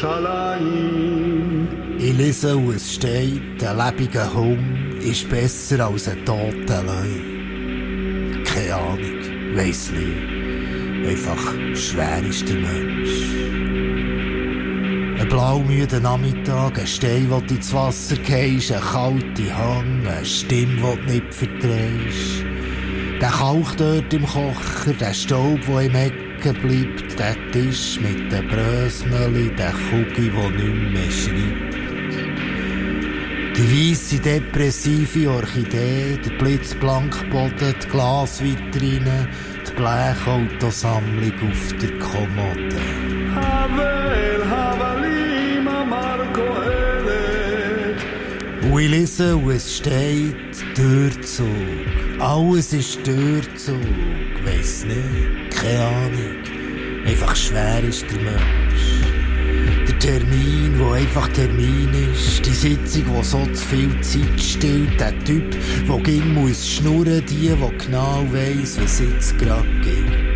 Jerusalem. Ich lese und es steht, ein lebendiger Hund ist besser als ein toter Leib. Keine Ahnung, weiss nicht. Einfach schwer ist der Mensch. Ein blaumüder Nachmittag, ein Stein, der ins Wasser gehst, eine kalte Hand, eine Stimme, die du nicht verdrehst. Der Kalk dort im Kocher, der Staub, der im Eck Stecken bleibt der Tisch mit den Brösmeli, der Kugel, der nicht mehr schreibt. Die weisse, depressive Orchidee, der Blitzblankboden, die Glasvitrine, die Blechautosammlung auf der Kommode. Aber Und ich lese, wo es steht, Türzug. Alles ist Türzug. Weiss nicht, keine Ahnung. Einfach schwer ist der Mensch. Der Termin, wo einfach Termin ist. Die Sitzung, wo so zu viel Zeit stillt. Der Typ, wo ging muss schnurren, die, wo genau weiss, was jetzt grad gilt.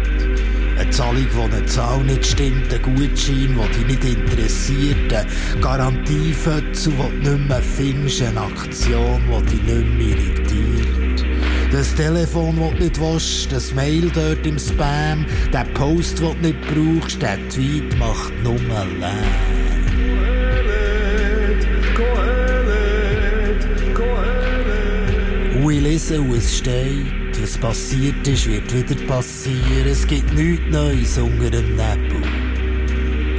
Eine Zahlung, die eine Zahl nicht stimmt, ein Gutschein, der dich nicht interessiert, eine Garantie Garantiefötzel, die du nicht mehr findest, eine Aktion, die dich nicht mehr irritiert. Das Telefon, das du nicht willst, das Mail dort im Spam, der Post, den du nicht brauchst, der Tweet macht nur Lärm. We lesen, was steht. Und was passiert ist, wird wieder passieren. Es gibt nichts Neues unter dem Nebel.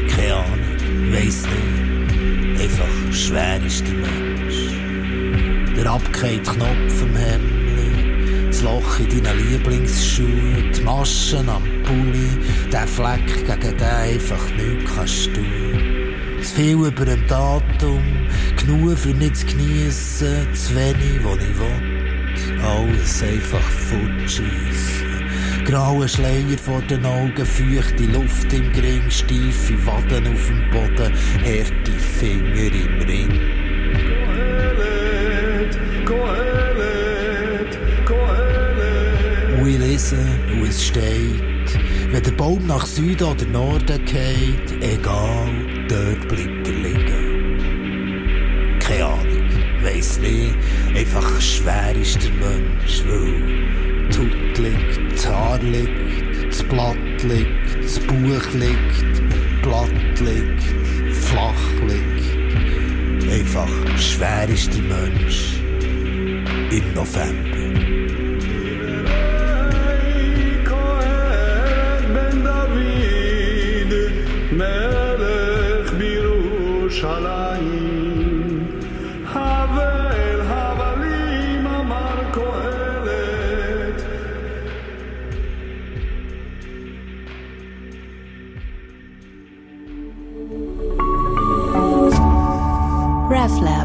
Keine Ahnung, weiss nicht. Einfach schwer ist der Mensch. Der abgehängte Knopf am Hemdli, das Loch in deinen Lieblingsschuhen, die Maschen am Pulli, der Fleck, gegen den einfach nichts kannst du. Zu viel über dem Datum, genug für nicht zu geniessen, zu wenig, wo ich will es einfach futsch. Graue Schleier vor den Augen, feuchte Luft im Gring, steife Waden auf dem Boden, harte Finger im Ring. Und ich lese wo es steht, wenn der Baum nach Süden oder Norden geht, egal, dort bleibt er liegen. Keine Ahnung weiss nicht, einfach schwer ist der Mensch, weil die Haut liegt, das Haar liegt, das Blatt liegt, das Buch liegt, Blatt liegt, flach liegt. Einfach schwer ist der Mensch im November. Melech Birushalaim RefLab.